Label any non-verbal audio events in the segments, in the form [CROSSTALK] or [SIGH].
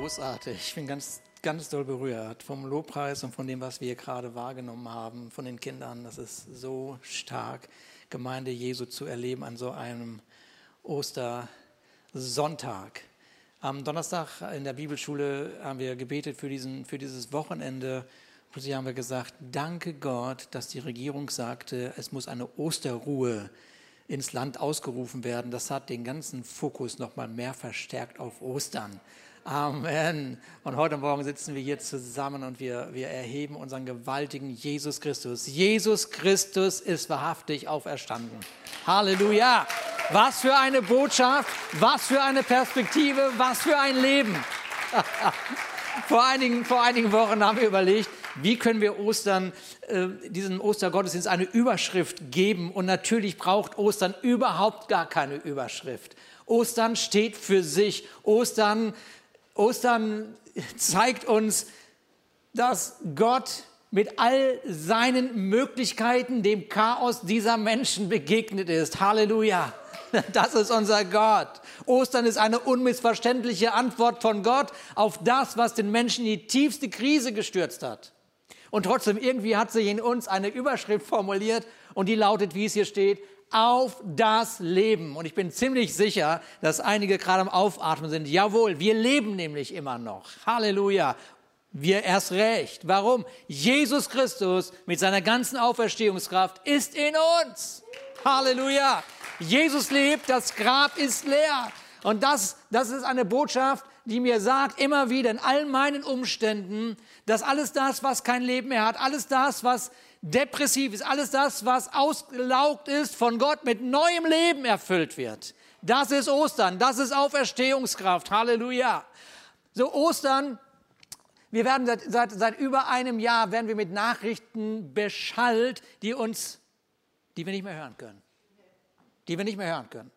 großartig. Ich bin ganz, ganz doll berührt vom Lobpreis und von dem, was wir gerade wahrgenommen haben, von den Kindern. Das ist so stark, Gemeinde Jesu zu erleben an so einem Ostersonntag. Am Donnerstag in der Bibelschule haben wir gebetet für, diesen, für dieses Wochenende. Plötzlich haben wir gesagt, danke Gott, dass die Regierung sagte, es muss eine Osterruhe ins Land ausgerufen werden. Das hat den ganzen Fokus nochmal mehr verstärkt auf Ostern. Amen. Und heute Morgen sitzen wir hier zusammen und wir, wir erheben unseren gewaltigen Jesus Christus. Jesus Christus ist wahrhaftig auferstanden. Halleluja. Was für eine Botschaft, was für eine Perspektive, was für ein Leben. [LAUGHS] vor, einigen, vor einigen Wochen haben wir überlegt, wie können wir Ostern, äh, diesem Ostergottesdienst eine Überschrift geben? Und natürlich braucht Ostern überhaupt gar keine Überschrift. Ostern steht für sich. Ostern, Ostern zeigt uns, dass Gott mit all seinen Möglichkeiten dem Chaos dieser Menschen begegnet ist. Halleluja. Das ist unser Gott. Ostern ist eine unmissverständliche Antwort von Gott auf das, was den Menschen in die tiefste Krise gestürzt hat. Und trotzdem, irgendwie hat sich in uns eine Überschrift formuliert und die lautet, wie es hier steht, auf das Leben. Und ich bin ziemlich sicher, dass einige gerade am Aufatmen sind. Jawohl, wir leben nämlich immer noch. Halleluja. Wir erst recht. Warum? Jesus Christus mit seiner ganzen Auferstehungskraft ist in uns. Halleluja. Jesus lebt, das Grab ist leer. Und das, das ist eine Botschaft, die mir sagt, immer wieder in all meinen Umständen, dass alles das, was kein Leben mehr hat, alles das, was depressiv ist, alles das, was ausgelaugt ist, von Gott mit neuem Leben erfüllt wird. Das ist Ostern, das ist Auferstehungskraft. Halleluja. So Ostern, wir werden seit, seit, seit über einem Jahr werden wir mit Nachrichten beschallt, die uns, die wir nicht mehr hören können. Die wir nicht mehr hören können.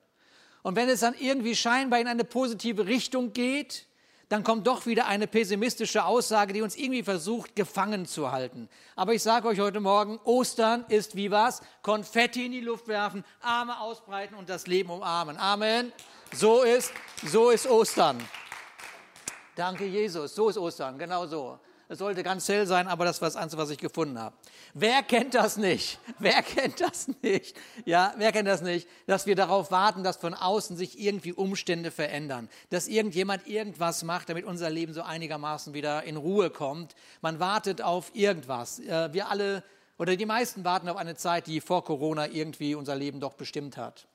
Und wenn es dann irgendwie scheinbar in eine positive Richtung geht, dann kommt doch wieder eine pessimistische Aussage, die uns irgendwie versucht, gefangen zu halten. Aber ich sage euch heute Morgen, Ostern ist wie was? Konfetti in die Luft werfen, Arme ausbreiten und das Leben umarmen. Amen. So ist, so ist Ostern. Danke, Jesus. So ist Ostern, genau so. Es sollte ganz hell sein, aber das war das Einzige, was ich gefunden habe. Wer kennt das nicht? Wer kennt das nicht? Ja, wer kennt das nicht? Dass wir darauf warten, dass von außen sich irgendwie Umstände verändern, dass irgendjemand irgendwas macht, damit unser Leben so einigermaßen wieder in Ruhe kommt. Man wartet auf irgendwas. Äh, wir alle oder die meisten warten auf eine Zeit, die vor Corona irgendwie unser Leben doch bestimmt hat.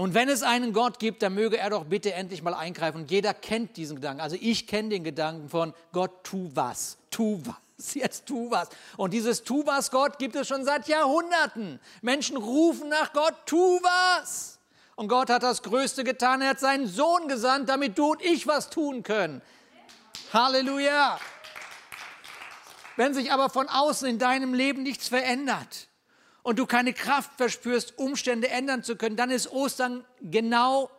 Und wenn es einen Gott gibt, dann möge er doch bitte endlich mal eingreifen. Und jeder kennt diesen Gedanken. Also ich kenne den Gedanken von Gott, tu was, tu was, [LAUGHS] jetzt tu was. Und dieses tu was Gott gibt es schon seit Jahrhunderten. Menschen rufen nach Gott, tu was. Und Gott hat das Größte getan. Er hat seinen Sohn gesandt, damit du und ich was tun können. Halleluja. Wenn sich aber von außen in deinem Leben nichts verändert, und du keine Kraft verspürst, Umstände ändern zu können, dann ist Ostern genau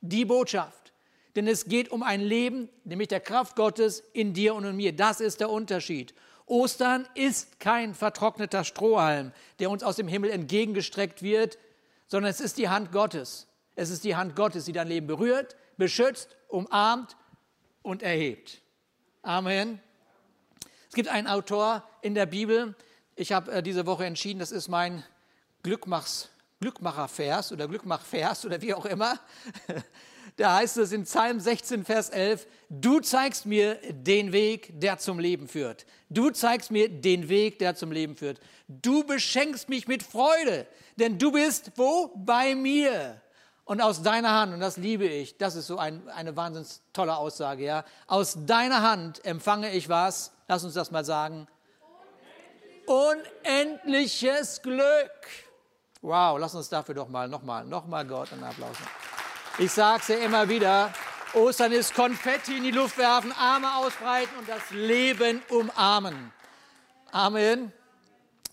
die Botschaft. Denn es geht um ein Leben, nämlich der Kraft Gottes in dir und in mir. Das ist der Unterschied. Ostern ist kein vertrockneter Strohhalm, der uns aus dem Himmel entgegengestreckt wird, sondern es ist die Hand Gottes. Es ist die Hand Gottes, die dein Leben berührt, beschützt, umarmt und erhebt. Amen. Es gibt einen Autor in der Bibel, ich habe äh, diese Woche entschieden, das ist mein Glückmachs, Glückmachervers oder Glückmachvers oder wie auch immer. [LAUGHS] Da heißt es in Psalm 16, Vers 11, du zeigst mir den Weg, der zum Leben führt. Du zeigst mir den Weg, der zum Leben führt. Du beschenkst mich mit Freude, denn du bist wo? Bei mir. Und aus deiner Hand, und das liebe ich, das ist so ein, eine wahnsinnig tolle Aussage, ja. Aus deiner Hand empfange ich was? Lass uns das mal sagen unendliches Glück. Wow, lass uns dafür doch mal, nochmal, nochmal Gott einen Applaus. Ich sage es ja immer wieder, Ostern ist Konfetti in die Luft werfen, Arme ausbreiten und das Leben umarmen. Amen.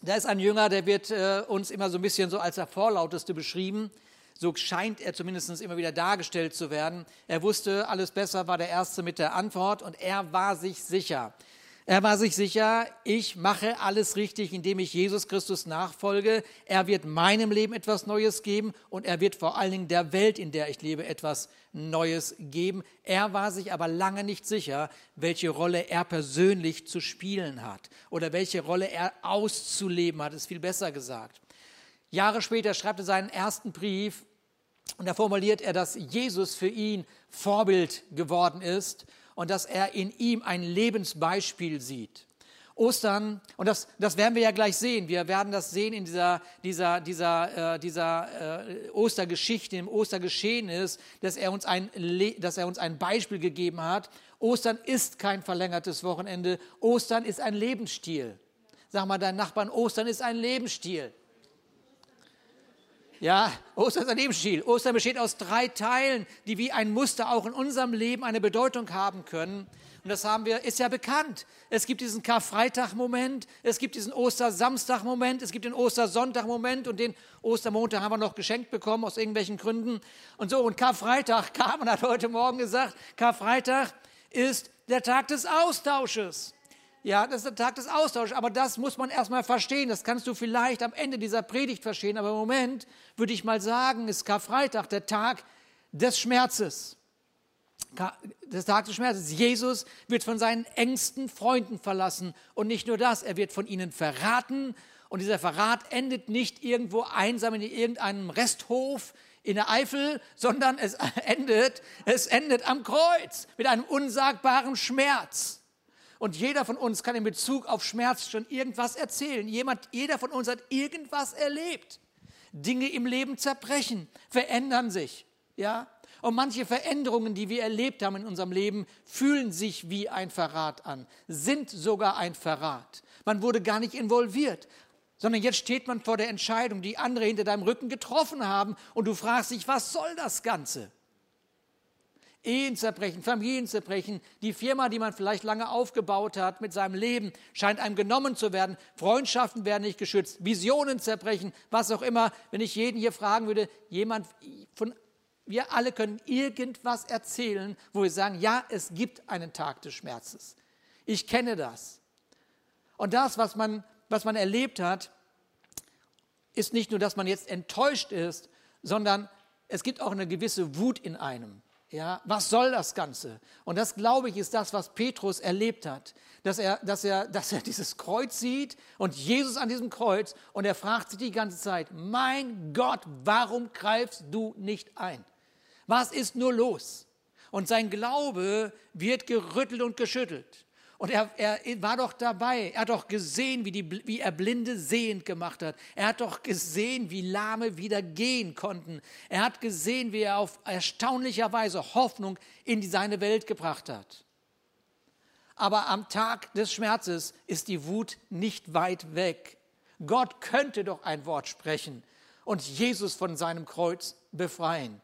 Da ist ein Jünger, der wird äh, uns immer so ein bisschen so als der Vorlauteste beschrieben. So scheint er zumindest immer wieder dargestellt zu werden. Er wusste, alles besser war der Erste mit der Antwort und er war sich sicher. Er war sich sicher, ich mache alles richtig, indem ich Jesus Christus nachfolge. Er wird meinem Leben etwas Neues geben und er wird vor allen Dingen der Welt, in der ich lebe, etwas Neues geben. Er war sich aber lange nicht sicher, welche Rolle er persönlich zu spielen hat oder welche Rolle er auszuleben hat, ist viel besser gesagt. Jahre später schreibt er seinen ersten Brief und da formuliert er, dass Jesus für ihn Vorbild geworden ist und dass er in ihm ein Lebensbeispiel sieht. Ostern, und das, das werden wir ja gleich sehen, wir werden das sehen in dieser, dieser, dieser, äh, dieser äh, Ostergeschichte, im Ostergeschehen ist, dass er, uns ein, dass er uns ein Beispiel gegeben hat. Ostern ist kein verlängertes Wochenende, Ostern ist ein Lebensstil. Sag mal deinen Nachbarn, Ostern ist ein Lebensstil. Ja, Ostern ist ein Lebensstil. Ostern besteht aus drei Teilen, die wie ein Muster auch in unserem Leben eine Bedeutung haben können. Und das haben wir, ist ja bekannt. Es gibt diesen Karfreitag-Moment, es gibt diesen Ostersamstag-Moment, es gibt den Ostersonntag-Moment und den Ostermontag haben wir noch geschenkt bekommen aus irgendwelchen Gründen. Und so, und Karfreitag [LAUGHS] kam und hat heute Morgen gesagt, Karfreitag ist der Tag des Austausches. Ja, das ist der Tag des Austauschs, aber das muss man erstmal verstehen. Das kannst du vielleicht am Ende dieser Predigt verstehen, aber im Moment würde ich mal sagen, ist Karfreitag der Tag des Schmerzes. Der Tag des Schmerzes. Jesus wird von seinen engsten Freunden verlassen und nicht nur das, er wird von ihnen verraten und dieser Verrat endet nicht irgendwo einsam in irgendeinem Resthof in der Eifel, sondern es [LAUGHS] endet, es endet am Kreuz mit einem unsagbaren Schmerz. Und jeder von uns kann in Bezug auf Schmerz schon irgendwas erzählen. Jemand, jeder von uns hat irgendwas erlebt. Dinge im Leben zerbrechen, verändern sich. Ja? Und manche Veränderungen, die wir erlebt haben in unserem Leben, fühlen sich wie ein Verrat an, sind sogar ein Verrat. Man wurde gar nicht involviert, sondern jetzt steht man vor der Entscheidung, die andere hinter deinem Rücken getroffen haben und du fragst dich, was soll das Ganze? Ehen zerbrechen, Familien zerbrechen, die Firma, die man vielleicht lange aufgebaut hat mit seinem Leben, scheint einem genommen zu werden, Freundschaften werden nicht geschützt, Visionen zerbrechen, was auch immer. Wenn ich jeden hier fragen würde, jemand von, wir alle können irgendwas erzählen, wo wir sagen, ja, es gibt einen Tag des Schmerzes. Ich kenne das. Und das, was man, was man erlebt hat, ist nicht nur, dass man jetzt enttäuscht ist, sondern es gibt auch eine gewisse Wut in einem. Ja, was soll das Ganze? Und das, glaube ich, ist das, was Petrus erlebt hat. Dass er, dass, er, [LAUGHS] dass er dieses Kreuz sieht und Jesus an diesem Kreuz und er fragt sich die ganze Zeit, mein Gott, warum greifst du nicht ein? Was ist nur los? Und sein Glaube wird gerüttelt und geschüttelt. Und er, er, war doch dabei. Er hat doch gesehen, wie, die, wie er Blinde sehend gemacht hat. Er hat doch gesehen, wie Lahme wieder gehen konnten. Er hat gesehen, wie er auf erstaunlicher Weise Hoffnung in seine Welt gebracht hat. Aber am Tag des Schmerzes ist die Wut nicht weit weg. Gott könnte doch ein Wort sprechen und Jesus von seinem Kreuz befreien.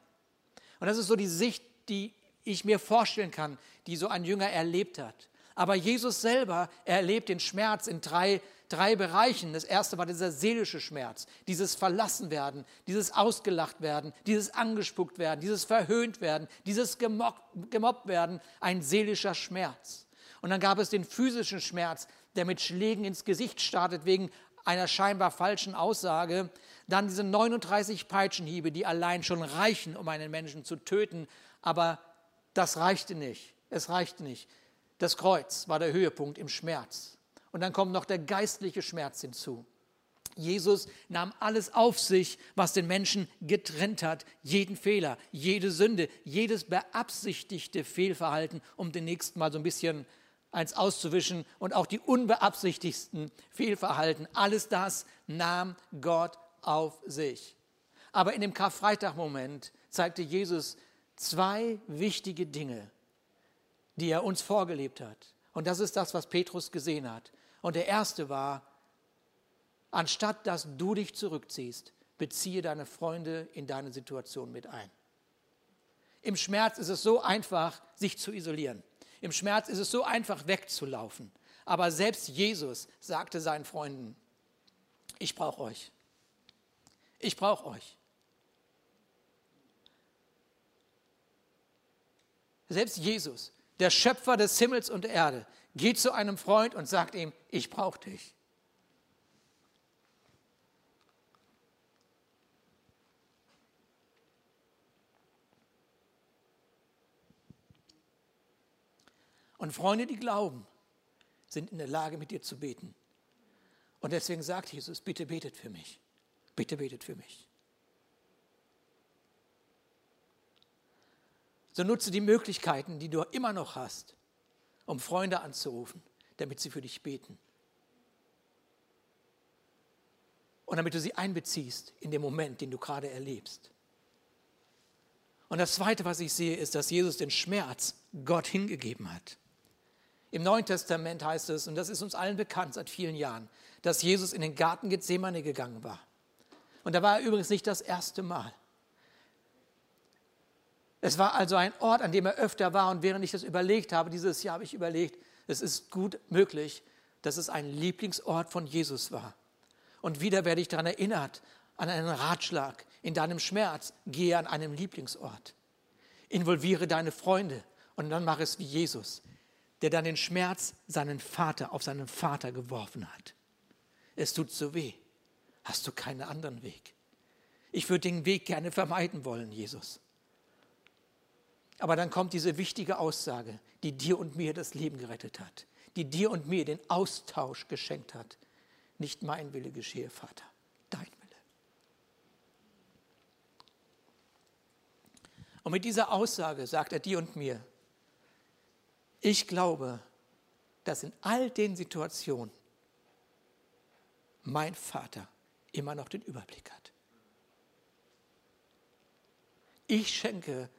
Und das ist so die Sicht, die ich mir vorstellen kann, die so ein Jünger erlebt hat. Aber Jesus selber erlebt den Schmerz in drei, drei Bereichen. Das erste war dieser seelische Schmerz, dieses Verlassenwerden, dieses Ausgelacht werden, dieses angespuckt werden, dieses verhöhnt werden, dieses gemobbt, gemobbt werden, ein seelischer Schmerz. Und dann gab es den physischen Schmerz, der mit Schlägen ins Gesicht startet wegen einer scheinbar falschen Aussage. Dann diese 39 Peitschenhiebe, die allein schon reichen, um einen Menschen zu töten. Aber das reichte nicht. Es reichte nicht. Das Kreuz war der Höhepunkt im Schmerz. Und dann kommt noch der geistliche Schmerz hinzu. Jesus nahm alles auf sich, was den Menschen getrennt hat, jeden Fehler, jede Sünde, jedes beabsichtigte Fehlverhalten, um den nächsten Mal so ein bisschen eins auszuwischen und auch die unbeabsichtigsten Fehlverhalten. Alles das nahm Gott auf sich. Aber in dem Karfreitag-Moment zeigte Jesus zwei wichtige Dinge, die er uns vorgelebt hat. Und das ist das, was Petrus gesehen hat. Und der erste war, anstatt dass du dich zurückziehst, beziehe deine Freunde in deine Situation mit ein. Im Schmerz ist es so einfach, sich zu isolieren. Im Schmerz ist es so einfach, wegzulaufen. Aber selbst Jesus sagte seinen Freunden, ich brauche euch. Ich brauche euch. Selbst Jesus der Schöpfer des Himmels und der Erde, Geh zu einem Freund und sag ihm, ich brauche dich. Und Freunde, die glauben, sind in der Lage, mit dir zu beten. Und deswegen sagt Jesus, bitte betet für mich. Bitte betet für mich. So nutze die Möglichkeiten, die du immer noch hast, um Freunde anzurufen, damit sie für dich beten. Und damit du sie einbeziehst in den Moment, den du gerade erlebst. Und das Zweite, was ich sehe, ist, dass Jesus den Schmerz Gott hingegeben hat. Im Neuen Testament heißt es, und das ist uns allen bekannt seit vielen Jahren, dass Jesus in den Garten Gethsemane gegangen war. Und da war er übrigens nicht das erste Mal. Es war also ein Ort, an dem er öfter war. Und während ich das überlegt habe, dieses Jahr habe ich überlegt, es ist gut möglich, dass es ein Lieblingsort von Jesus war. Und wieder werde ich daran erinnert, an einen Ratschlag. In deinem Schmerz gehe an einem Lieblingsort. Involviere deine Freunde und dann mach es wie Jesus der dann den Schmerz seinen Vater auf seinen Vater geworfen hat. Es tut so weh. Hast du keinen anderen Weg? Ich würde den Weg gerne vermeiden wollen, Jesus. Aber dann kommt diese wichtige Aussage, die dir und mir das Leben gerettet hat, die dir und mir den Austausch geschenkt hat. Nicht mein Wille geschehe, Vater, dein Wille. Und mit dieser Aussage sagt er dir und mir, ich glaube, dass in all den Situationen mein Vater immer noch den Überblick hat. Ich schenke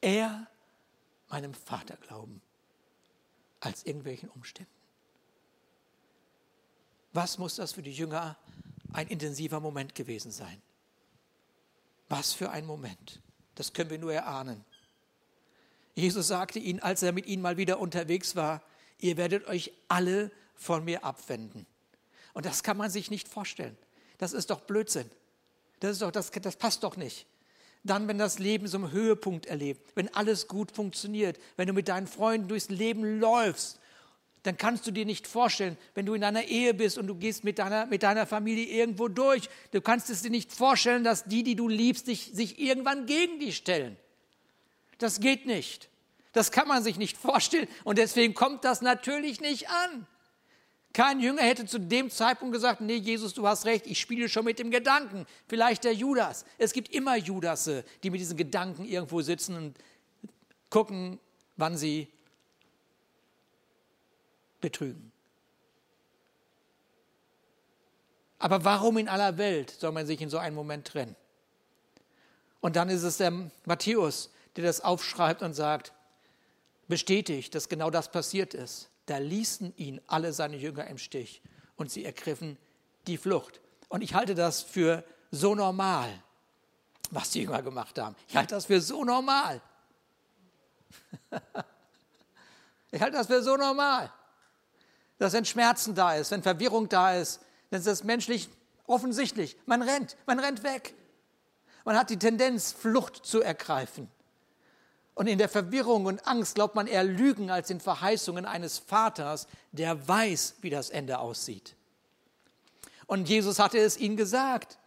eher meinem Vater Glauben als irgendwelchen Umständen. Was muss das für die Jünger ein intensiver Moment gewesen sein? Was für ein Moment. Das können wir nur erahnen. Jesus sagte ihnen, als er mit ihnen mal wieder unterwegs war, ihr werdet euch alle von mir abwenden. Und das kann man sich nicht vorstellen. Das ist doch Blödsinn. Das, ist doch, das, das passt doch nicht. Dann, wenn das Leben so einen Höhepunkt erlebt, wenn alles gut funktioniert, wenn du mit deinen Freunden durchs Leben läufst, dann kannst du dir nicht vorstellen, wenn du in einer Ehe bist und du gehst mit deiner, mit deiner Familie irgendwo durch, du kannst es dir nicht vorstellen, dass die, die du liebst, dich, sich irgendwann gegen dich stellen. Das geht nicht. Das kann man sich nicht vorstellen und deswegen kommt das natürlich nicht an. Kein Jünger hätte zu dem Zeitpunkt gesagt, nee, Jesus, du hast recht, ich spiele schon mit dem Gedanken. Vielleicht der Judas. Es gibt immer Judasse, die mit diesen Gedanken irgendwo sitzen und gucken, wann sie betrügen. Aber warum in aller Welt soll man sich in so einem Moment trennen? Und dann ist es der Matthäus, der das aufschreibt und sagt, bestätigt, dass genau das passiert ist. Da ließen ihn alle seine Jünger im Stich und sie ergriffen die Flucht. Und ich halte das für so normal, was die Jünger gemacht haben. Ich halte das für so normal. [LAUGHS] ich halte das für so normal, dass wenn Schmerzen da ist, wenn Verwirrung da ist, dann ist das menschlich offensichtlich. Man rennt, man rennt weg. Man hat die Tendenz, Flucht zu ergreifen. Und in der Verwirrung und Angst glaubt man eher Lügen als in Verheißungen eines Vaters, der weiß, wie das Ende aussieht. Und Jesus hatte es ihnen gesagt.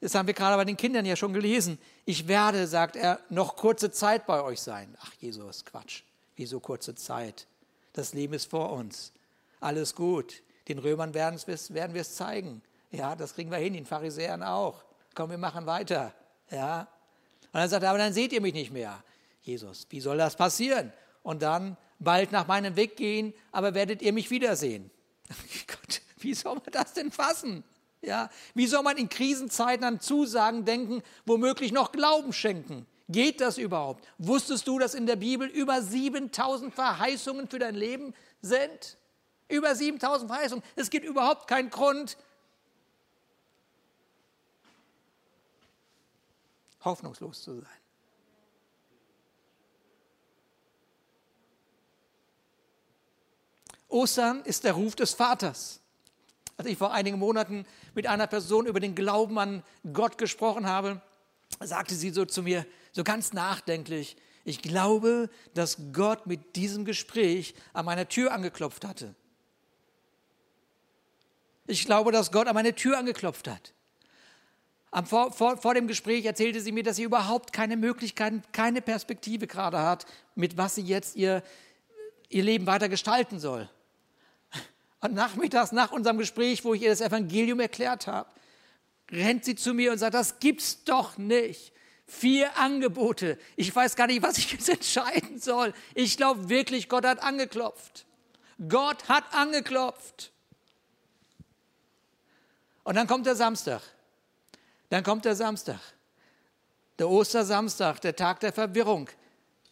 Das haben wir gerade bei den Kindern ja schon gelesen. Ich werde, sagt er, noch kurze Zeit bei euch sein. Ach, Jesus, Quatsch. Wieso kurze Zeit? Das Leben ist vor uns. Alles gut. Den Römern werden wir es zeigen. Ja, das kriegen wir hin, den Pharisäern auch. Komm, wir machen weiter. Ja. Und dann sagt er, aber dann seht ihr mich nicht mehr. Jesus, wie soll das passieren? Und dann bald nach meinem Weg gehen, aber werdet ihr mich wiedersehen. [LAUGHS] Gott, wie soll man das denn fassen? Ja, wie soll man in Krisenzeiten an Zusagen denken, womöglich noch Glauben schenken? Geht das überhaupt? Wusstest du, dass in der Bibel über 7000 Verheißungen für dein Leben sind? Über 7000 Verheißungen. Es gibt überhaupt keinen Grund, hoffnungslos zu sein. Ostern ist der Ruf des Vaters. Als ich vor einigen Monaten mit einer Person über den Glauben an Gott gesprochen habe, sagte sie so zu mir, so ganz nachdenklich, Ich glaube, dass Gott mit diesem Gespräch an meiner Tür angeklopft hatte. Ich glaube, dass Gott an meine Tür angeklopft hat. Vor, vor, vor, dem Gespräch erzählte sie mir, dass sie überhaupt keine Möglichkeiten, keine Perspektive gerade hat, mit was sie jetzt ihr, ihr Leben weiter gestalten soll. Und nachmittags, nach unserem Gespräch, wo ich ihr das Evangelium erklärt habe, rennt sie zu mir und sagt, das gibt's doch nicht. Vier Angebote. Ich weiß gar nicht, was ich jetzt [LAUGHS] entscheiden soll. Ich glaube wirklich, Gott hat angeklopft. Gott hat angeklopft. Und dann kommt der Samstag. Dann kommt der Samstag. Der Ostersamstag, der Tag der Verwirrung.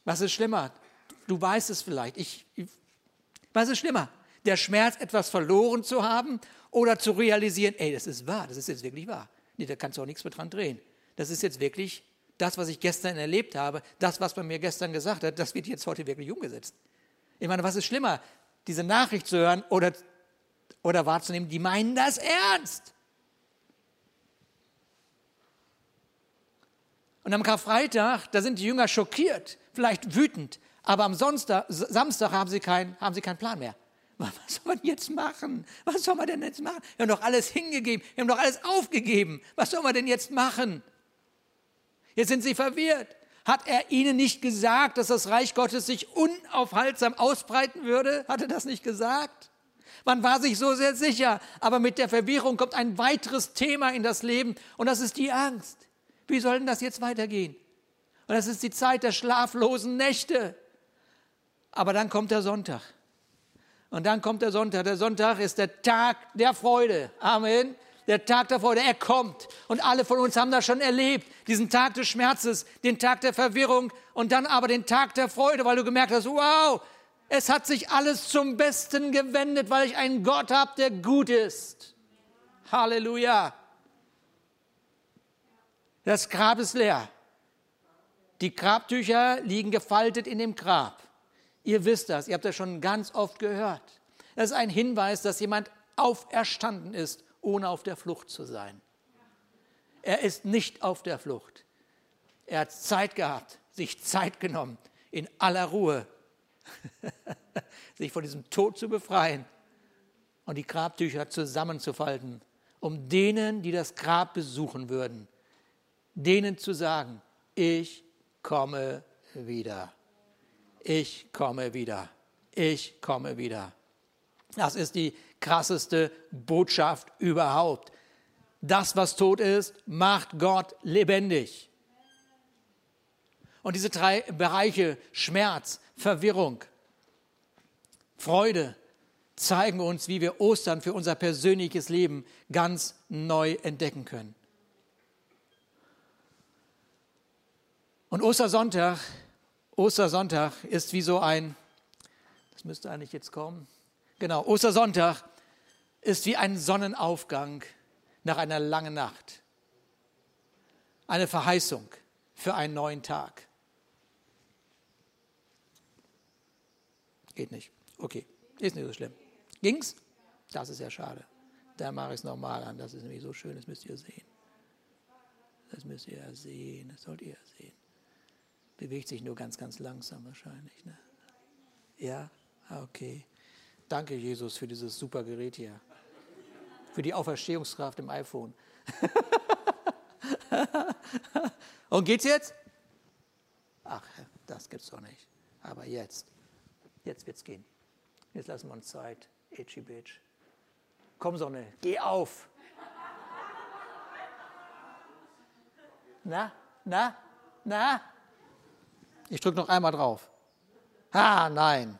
Was ist schlimmer? Du weißt es vielleicht. Ich, ich, was ist schlimmer? Der Schmerz, etwas verloren zu haben oder zu realisieren, ey, das ist wahr, das ist jetzt wirklich wahr. Nee, da kannst du auch nichts mehr dran drehen. Das ist jetzt wirklich das, was ich gestern erlebt habe, das, was man mir gestern gesagt hat, das wird jetzt heute wirklich umgesetzt. Ich meine, was ist schlimmer, diese Nachricht zu hören oder, oder wahrzunehmen, die meinen das ernst? Und am Karfreitag, da sind die Jünger schockiert, vielleicht wütend, aber am Sonntag, Samstag haben sie, kein, haben sie keinen Plan mehr. Was soll man jetzt machen? Was soll man denn jetzt machen? Wir haben doch alles hingegeben, wir haben doch alles aufgegeben. Was soll man denn jetzt machen? Jetzt sind sie verwirrt. Hat er ihnen nicht gesagt, dass das Reich Gottes sich unaufhaltsam ausbreiten würde? Hat er das nicht gesagt? Man war sich so sehr sicher, aber mit der Verwirrung kommt ein weiteres Thema in das Leben und das ist die Angst. Wie soll denn das jetzt weitergehen? Und das ist die Zeit der schlaflosen Nächte. Aber dann kommt der Sonntag. Und dann kommt der Sonntag. Der Sonntag ist der Tag der Freude. Amen. Der Tag der Freude. Er kommt. Und alle von uns haben das schon erlebt. Diesen Tag des Schmerzes, den Tag der Verwirrung und dann aber den Tag der Freude, weil du gemerkt hast, wow, es hat sich alles zum Besten gewendet, weil ich einen Gott habe, der gut ist. Halleluja. Das Grab ist leer. Die Grabtücher liegen gefaltet in dem Grab. Ihr wisst das, ihr habt das schon ganz oft gehört. Das ist ein Hinweis, dass jemand auferstanden ist, ohne auf der Flucht zu sein. Er ist nicht auf der Flucht. Er hat Zeit gehabt, sich Zeit genommen, in aller Ruhe, [LAUGHS] sich von diesem Tod zu befreien und die Grabtücher zusammenzufalten, um denen, die das Grab besuchen würden, denen zu sagen, ich komme wieder. Ich komme wieder. Ich komme wieder. Das ist die krasseste Botschaft überhaupt. Das, was tot ist, macht Gott lebendig. Und diese drei Bereiche, Schmerz, Verwirrung, Freude, zeigen uns, wie wir Ostern für unser persönliches Leben ganz neu entdecken können. Und Ostersonntag, Ostersonntag ist wie so ein, das müsste eigentlich jetzt kommen, genau, Ostersonntag ist wie ein Sonnenaufgang nach einer langen Nacht. Eine Verheißung für einen neuen Tag. Geht nicht. Okay, ist nicht so schlimm. Ging's? Das ist ja schade. Dann mache ich es nochmal an. Das ist nämlich so schön, das müsst ihr sehen. Das müsst ihr sehen, das sollt ihr sehen. Bewegt sich nur ganz, ganz langsam wahrscheinlich. Ne? Ja, ah, okay. Danke, Jesus, für dieses super Gerät hier. Für die Auferstehungskraft im iPhone. [LAUGHS] Und geht's jetzt? Ach, das gibt's doch nicht. Aber jetzt, jetzt wird's gehen. Jetzt lassen wir uns Zeit. Itchy Bitch. Komm, Sonne, geh auf. Na, na, na? Ich drücke noch einmal drauf. Ah, nein.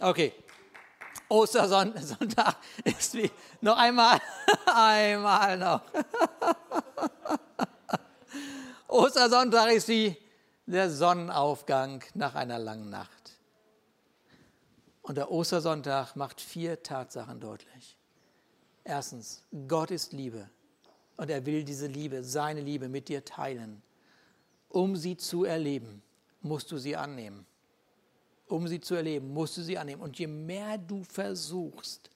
Okay. Ostersonntag [LAUGHS] ist wie noch einmal, [LAUGHS] einmal noch. [LAUGHS] Ostersonntag ist wie der Sonnenaufgang nach einer langen Nacht. Und der Ostersonntag macht vier Tatsachen deutlich. Erstens, Gott ist Liebe. Und er will diese Liebe, seine Liebe mit dir teilen. Um sie zu erleben, musst du sie annehmen. Um sie zu erleben, musst du sie annehmen. Und je mehr du versuchst,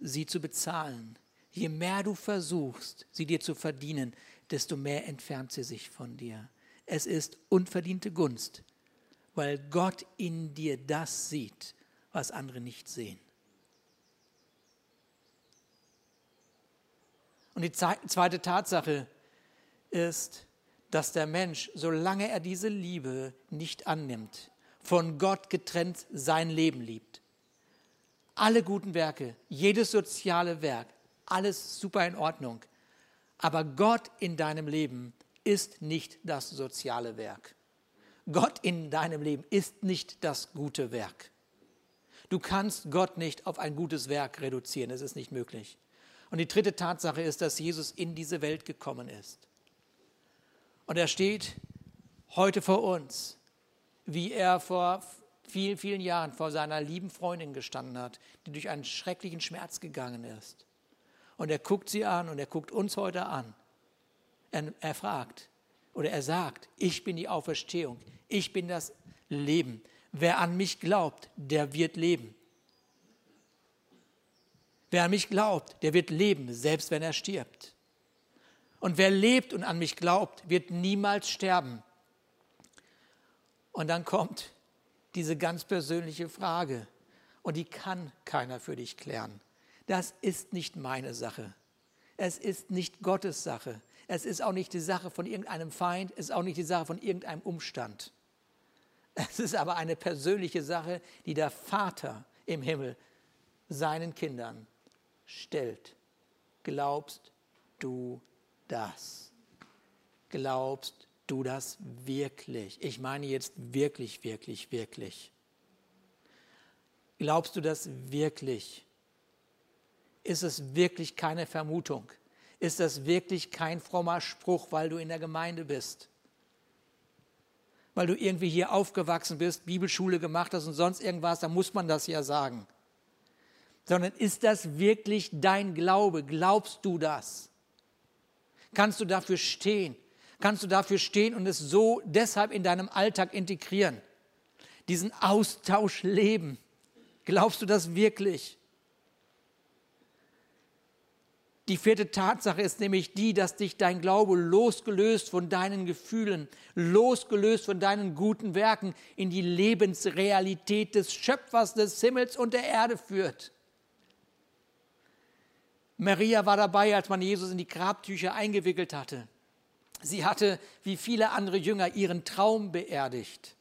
sie zu bezahlen, je mehr du versuchst, sie dir zu verdienen, desto mehr entfernt sie sich von dir. Es ist unverdiente Gunst, weil Gott in dir das sieht, was andere nicht sehen. Und die zweite Tatsache ist, dass der Mensch, solange er diese Liebe nicht annimmt, von Gott getrennt sein Leben liebt. Alle guten Werke, jedes soziale Werk, alles super in Ordnung. Aber Gott in deinem Leben ist nicht das soziale Werk. Gott in deinem Leben ist nicht das gute Werk. Du kannst Gott nicht auf ein gutes Werk reduzieren, es ist nicht möglich. Und die dritte Tatsache ist, dass Jesus in diese Welt gekommen ist. Und er steht heute vor uns, wie er vor vielen, vielen Jahren vor seiner lieben Freundin gestanden hat, die durch einen schrecklichen Schmerz gegangen ist. Und er guckt sie an und er guckt uns heute an. Er, er fragt oder er sagt, ich bin die Auferstehung, ich bin das Leben. Wer an mich glaubt, der wird leben. Wer an mich glaubt, der wird leben, selbst wenn er stirbt. Und wer lebt und an mich glaubt, wird niemals sterben. Und dann kommt diese ganz persönliche Frage, und die kann keiner für dich klären. Das ist nicht meine Sache. Es ist nicht Gottes Sache. Es ist auch nicht die Sache von irgendeinem Feind, es ist auch nicht die Sache von irgendeinem Umstand. Es ist aber eine persönliche Sache, die der Vater im Himmel seinen Kindern stellt. Glaubst du das? Glaubst du das wirklich? Ich meine jetzt wirklich, wirklich, wirklich. Glaubst du das wirklich? Ist es wirklich keine Vermutung? Ist das wirklich kein frommer Spruch, weil du in der Gemeinde bist? Weil du irgendwie hier aufgewachsen bist, Bibelschule gemacht hast und sonst irgendwas, dann muss man das ja sagen. Sondern ist das wirklich dein Glaube? Glaubst du das? Kannst du dafür stehen? Kannst du dafür stehen und es so deshalb in deinem Alltag integrieren? Diesen Austausch leben. Glaubst du das wirklich? Die vierte Tatsache ist nämlich die, dass dich dein Glaube losgelöst von deinen Gefühlen, losgelöst von deinen guten Werken in die Lebensrealität des Schöpfers des Himmels und der Erde führt. Maria war dabei, als man Jesus in die Grabtücher eingewickelt hatte. Sie hatte, wie viele andere Jünger, ihren Traum beerdigt.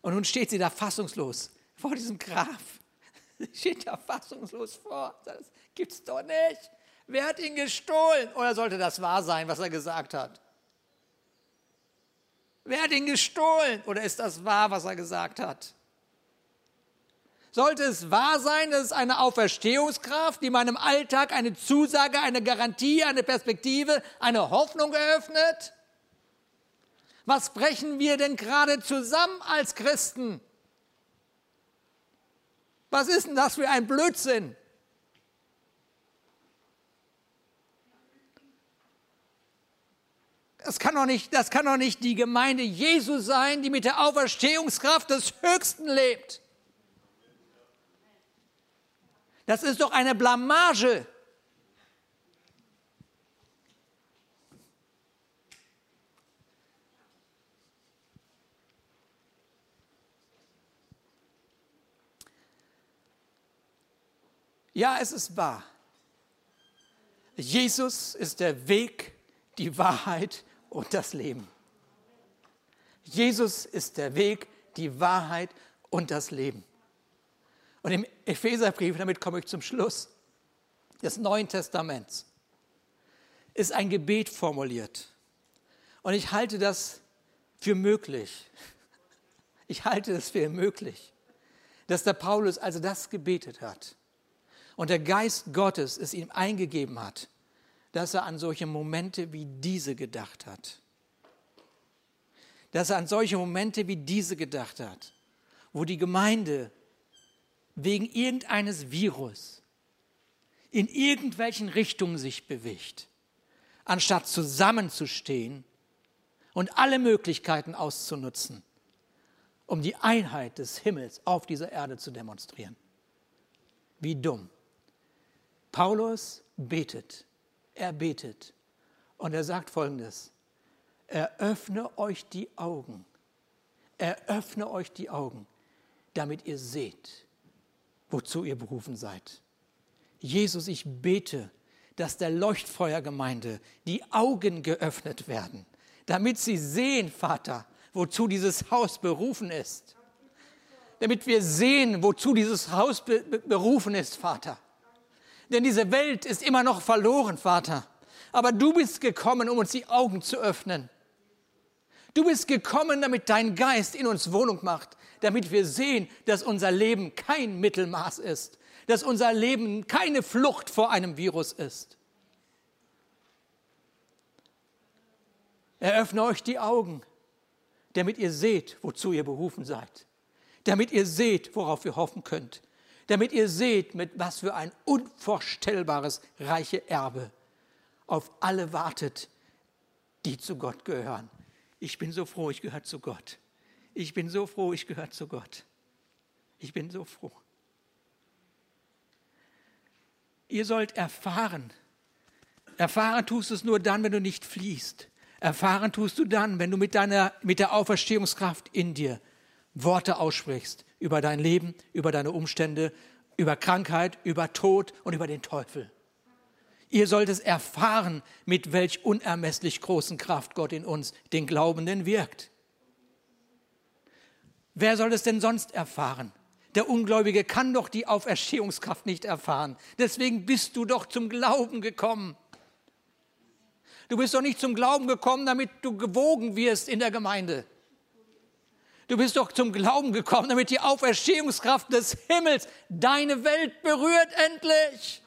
Und nun steht sie da fassungslos vor diesem Grab. [LAUGHS] Sie steht da fassungslos vor. Das gibt's doch nicht. Wer hat ihn gestohlen? Oder sollte das wahr sein, was er gesagt hat? Wer hat ihn gestohlen? Oder ist das wahr, was er gesagt hat? Sollte es wahr sein, dass es eine Auferstehungskraft, die meinem Alltag eine Zusage, eine Garantie, eine Perspektive, eine Hoffnung eröffnet? Was brechen wir denn gerade zusammen als Christen? Was ist denn das für ein Blödsinn? Das kann, doch nicht, das kann doch nicht die Gemeinde Jesu sein, die mit der Auferstehungskraft des Höchsten lebt. Das ist doch eine Blamage. Ja, es ist wahr. Jesus ist der Weg, die Wahrheit und das Leben. Jesus ist der Weg, die Wahrheit und das Leben. Und im Epheserbrief, damit komme ich zum Schluss, des Neuen Testaments, ist ein Gebet formuliert. Und ich halte das für möglich. Ich halte es für möglich, dass der Paulus also das gebetet hat und der Geist Gottes es ihm eingegeben hat, dass er an solche Momente wie diese gedacht hat. Dass er an solche Momente wie diese gedacht hat, wo die Gemeinde wegen irgendeines Virus in irgendwelchen Richtungen sich bewegt, anstatt zusammenzustehen und alle Möglichkeiten auszunutzen, um die Einheit des Himmels auf dieser Erde zu demonstrieren. Wie dumm. Paulus betet, er betet Und er sagt folgendes, eröffne euch die Augen, eröffne euch die Augen, damit ihr seht, wozu ihr berufen seid. Jesus, ich bete, dass der Leuchtfeuergemeinde die Augen geöffnet werden, damit sie sehen, Vater, wozu dieses Haus berufen ist. Damit wir sehen, wozu dieses Haus be berufen ist, Vater. Denn diese Welt ist immer noch verloren, Vater. Aber du bist gekommen, um uns die Augen zu öffnen. Du bist gekommen, damit dein Geist in uns Wohnung macht, damit wir sehen, dass unser Leben kein Mittelmaß ist, dass unser Leben keine Flucht vor einem Virus ist. Eröffne euch die Augen, damit ihr seht, wozu ihr berufen seid, damit ihr seht, worauf ihr hoffen könnt, damit ihr seht, mit was für ein unvorstellbares reiche Erbe auf alle wartet, die zu Gott gehören. Ich bin so froh, ich gehöre zu Gott. Ich bin so froh, ich gehöre zu Gott. Ich bin so froh. Ihr sollt erfahren. Erfahren tust du es nur dann, wenn du nicht fliehst. Erfahren tust du dann, wenn du mit, deiner, mit der Auferstehungskraft in dir Worte aussprichst über dein Leben, über deine Umstände, über Krankheit, über Tod und über den Teufel. Ihr sollt es erfahren, mit welch unermesslich großen Kraft Gott in uns, den Glaubenden, wirkt. Wer soll es denn sonst erfahren? Der Ungläubige kann doch die Auferstehungskraft nicht erfahren. Deswegen bist du doch zum Glauben gekommen. Du bist doch nicht zum Glauben gekommen, damit du gewogen wirst in der Gemeinde. Du bist doch zum Glauben gekommen, damit die Auferstehungskraft des Himmels deine Welt berührt endlich.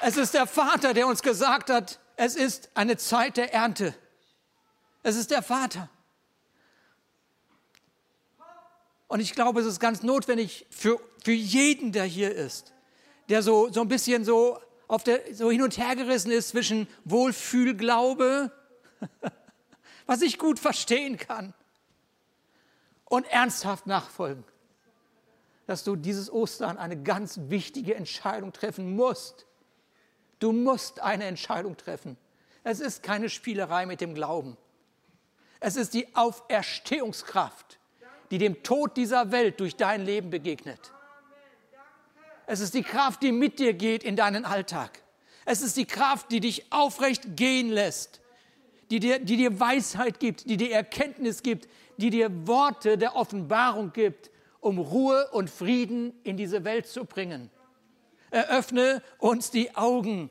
Es ist der Vater, der uns gesagt hat, es ist eine Zeit der Ernte. Es ist der Vater. Und ich glaube, es ist ganz notwendig für, für jeden, der hier ist, der so, so ein bisschen so, auf der, so hin und her gerissen ist zwischen Wohlfühlglaube, [LAUGHS] was ich gut verstehen kann, und ernsthaft nachfolgen, dass du dieses Ostern eine ganz wichtige Entscheidung treffen musst. Du musst eine Entscheidung treffen. Es ist keine Spielerei mit dem Glauben. Es ist die Auferstehungskraft die dem Tod dieser Welt durch dein Leben begegnet. Es ist die Kraft, die mit dir geht in deinen Alltag. Es ist die Kraft, die dich aufrecht gehen lässt, die dir, die dir Weisheit gibt, die dir Erkenntnis gibt, die dir Worte der Offenbarung gibt, um Ruhe und Frieden in diese Welt zu bringen. Eröffne uns die Augen,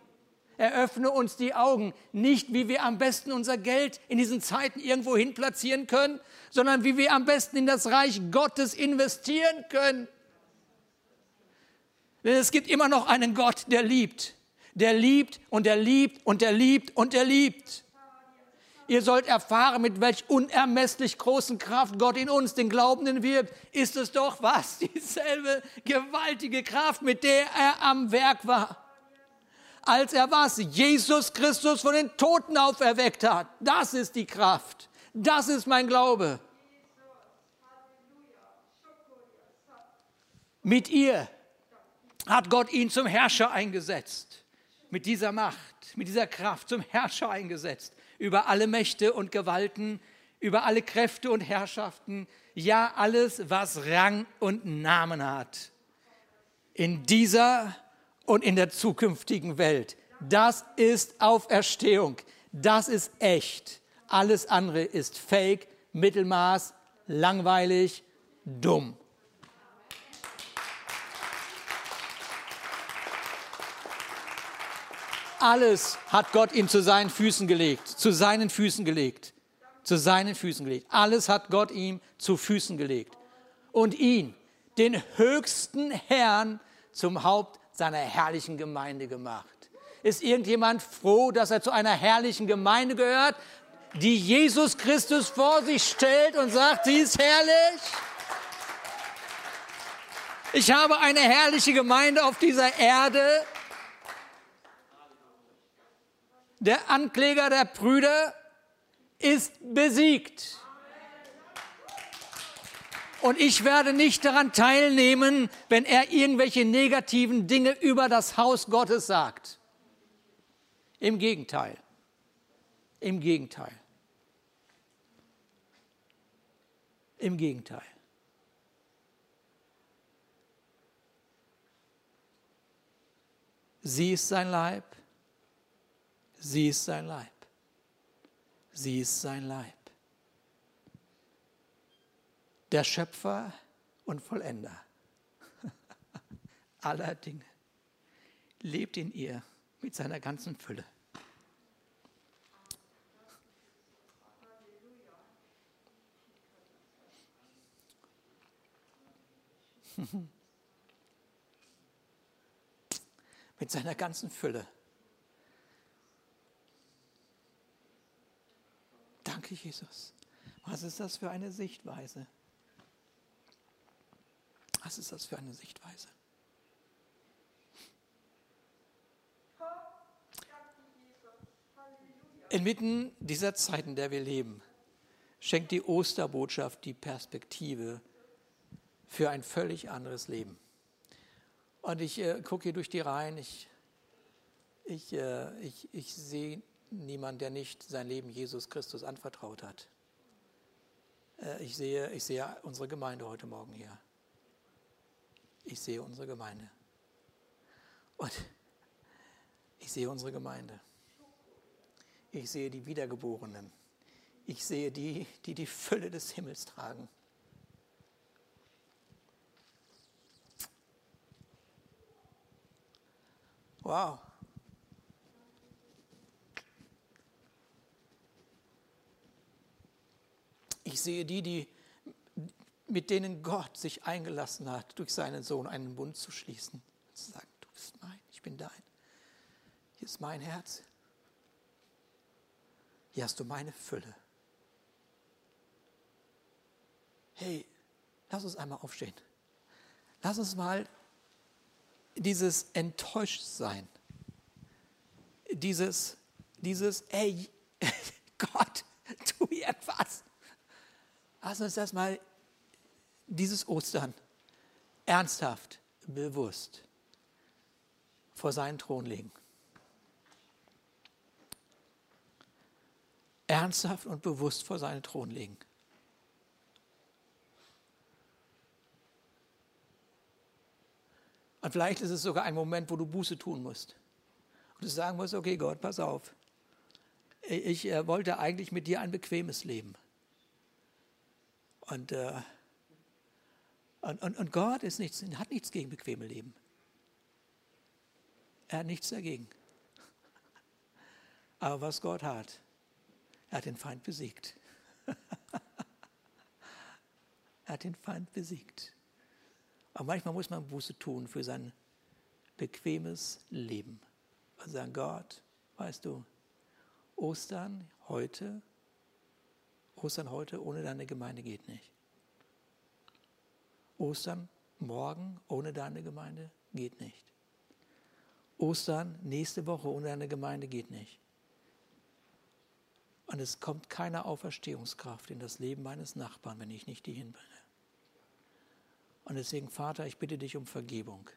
eröffne uns die Augen, nicht wie wir am besten unser Geld in diesen Zeiten irgendwo hin platzieren können, sondern wie wir am besten in das Reich Gottes investieren können. Denn es gibt immer noch einen Gott, der liebt, der liebt und der liebt und der liebt und der liebt. Ihr sollt erfahren, mit welch unermesslich großen Kraft Gott in uns, den Glaubenden, wirkt. Ist es doch was? [LAUGHS] Dieselbe gewaltige Kraft, mit der er am Werk war als er was? Jesus Christus von den Toten auferweckt hat. Das ist die Kraft. Das ist mein Glaube. Mit ihr hat Gott ihn zum Herrscher eingesetzt. Mit dieser Macht, mit dieser Kraft zum Herrscher eingesetzt. Über alle Mächte und Gewalten, über alle Kräfte und Herrschaften. Ja, alles, was Rang und Namen hat. In dieser und in der zukünftigen Welt. Das ist Auferstehung. Das ist echt. Alles andere ist Fake, Mittelmaß, langweilig, dumm. Alles hat Gott ihm zu seinen Füßen gelegt, zu seinen Füßen gelegt, zu seinen Füßen gelegt. Alles hat Gott ihm zu Füßen gelegt. Und ihn, den höchsten Herrn, zum Haupt seiner herrlichen Gemeinde gemacht. Ist irgendjemand froh, dass er zu einer herrlichen Gemeinde gehört, die Jesus Christus vor sich stellt und sagt, sie ist herrlich? Ich habe eine herrliche Gemeinde auf dieser Erde. Der Ankläger der Brüder ist besiegt. Und ich werde nicht daran teilnehmen, wenn er irgendwelche negativen Dinge über das Haus Gottes sagt. Im Gegenteil. Im Gegenteil. Im Gegenteil. Sie ist sein Leib. Sie ist sein Leib. Sie ist sein Leib. Der Schöpfer und Vollender [LAUGHS] aller Dinge lebt in ihr mit seiner ganzen Fülle. [LAUGHS] mit seiner ganzen Fülle. Danke, Jesus. Was ist das für eine Sichtweise? Was ist das für eine Sichtweise? Inmitten dieser Zeit, in der wir leben, schenkt die Osterbotschaft die Perspektive für ein völlig anderes Leben. Und ich äh, gucke hier durch die Reihen, ich, ich, äh, ich, ich sehe niemanden, der nicht sein Leben Jesus Christus anvertraut hat. Äh, ich, sehe, ich sehe unsere Gemeinde heute Morgen hier. Ich sehe unsere Gemeinde. Und ich sehe unsere Gemeinde. Ich sehe die Wiedergeborenen. Ich sehe die, die die Fülle des Himmels tragen. Wow. Ich sehe die, die mit denen Gott sich eingelassen hat, durch seinen Sohn einen Bund zu schließen. Zu sagen, du bist mein, ich bin dein. Hier ist mein Herz. Hier hast du meine Fülle. Hey, lass uns einmal aufstehen. Lass uns mal dieses Enttäuschtsein, dieses, dieses, ey, Gott, tu etwas. Lass uns das mal dieses Ostern ernsthaft, bewusst vor seinen Thron legen. Ernsthaft und bewusst vor seinen Thron legen. Und vielleicht ist es sogar ein Moment, wo du Buße tun musst. Und du sagen musst, okay Gott, pass auf. Ich äh, wollte eigentlich mit dir ein bequemes Leben. Und äh, und, und, und Gott ist nichts, hat nichts gegen bequeme Leben. Er hat nichts dagegen. [LAUGHS] Aber was Gott hat, er hat den Feind besiegt. [LAUGHS] er hat den Feind besiegt. Aber manchmal muss man Buße tun für sein bequemes Leben. Und sagen, Gott, weißt du, Ostern heute, Ostern heute ohne deine Gemeinde geht nicht. Ostern morgen ohne deine Gemeinde geht nicht. Ostern nächste Woche ohne deine Gemeinde geht nicht. Und es kommt keine Auferstehungskraft in das Leben meines Nachbarn, wenn ich nicht die hinbringe. Und deswegen, Vater, ich bitte dich um Vergebung.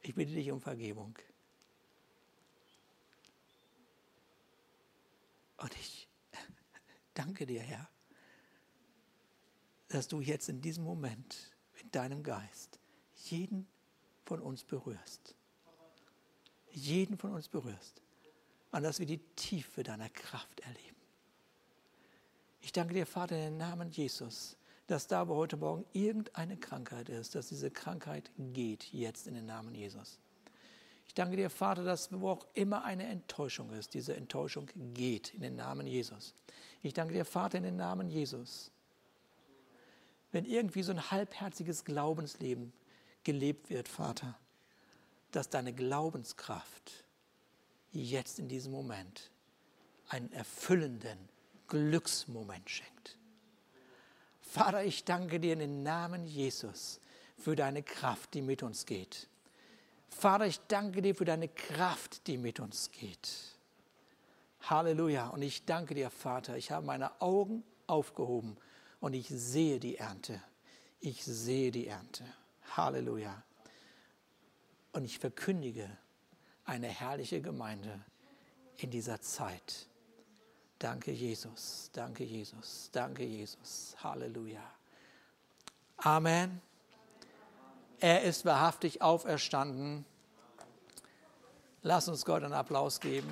Ich bitte dich um Vergebung. Und ich danke dir, Herr, dass du jetzt in diesem Moment mit deinem Geist jeden von uns berührst. Jeden von uns berührst. Und dass wir die Tiefe deiner Kraft erleben. Ich danke dir, Vater, in den Namen Jesus, dass da, wo heute Morgen irgendeine Krankheit ist, dass diese Krankheit geht jetzt in den Namen Jesus. Ich danke dir, Vater, dass wo auch immer eine Enttäuschung ist, diese Enttäuschung geht in den Namen Jesus. Ich danke dir, Vater, in den Namen Jesus. Wenn irgendwie so ein halbherziges Glaubensleben gelebt wird, Vater, dass deine Glaubenskraft jetzt in diesem Moment einen erfüllenden Glücksmoment schenkt. Vater, ich danke dir in den Namen Jesus für deine Kraft, die mit uns geht. Vater, ich danke dir für deine Kraft, die mit uns geht. Halleluja. Und ich danke dir, Vater. Ich habe meine Augen aufgehoben und ich sehe die Ernte. Ich sehe die Ernte. Halleluja. Und ich verkündige eine herrliche Gemeinde in dieser Zeit. Danke, Jesus. Danke, Jesus. Danke, Jesus. Halleluja. Amen. Er ist wahrhaftig auferstanden. Lass uns Gott einen Applaus geben.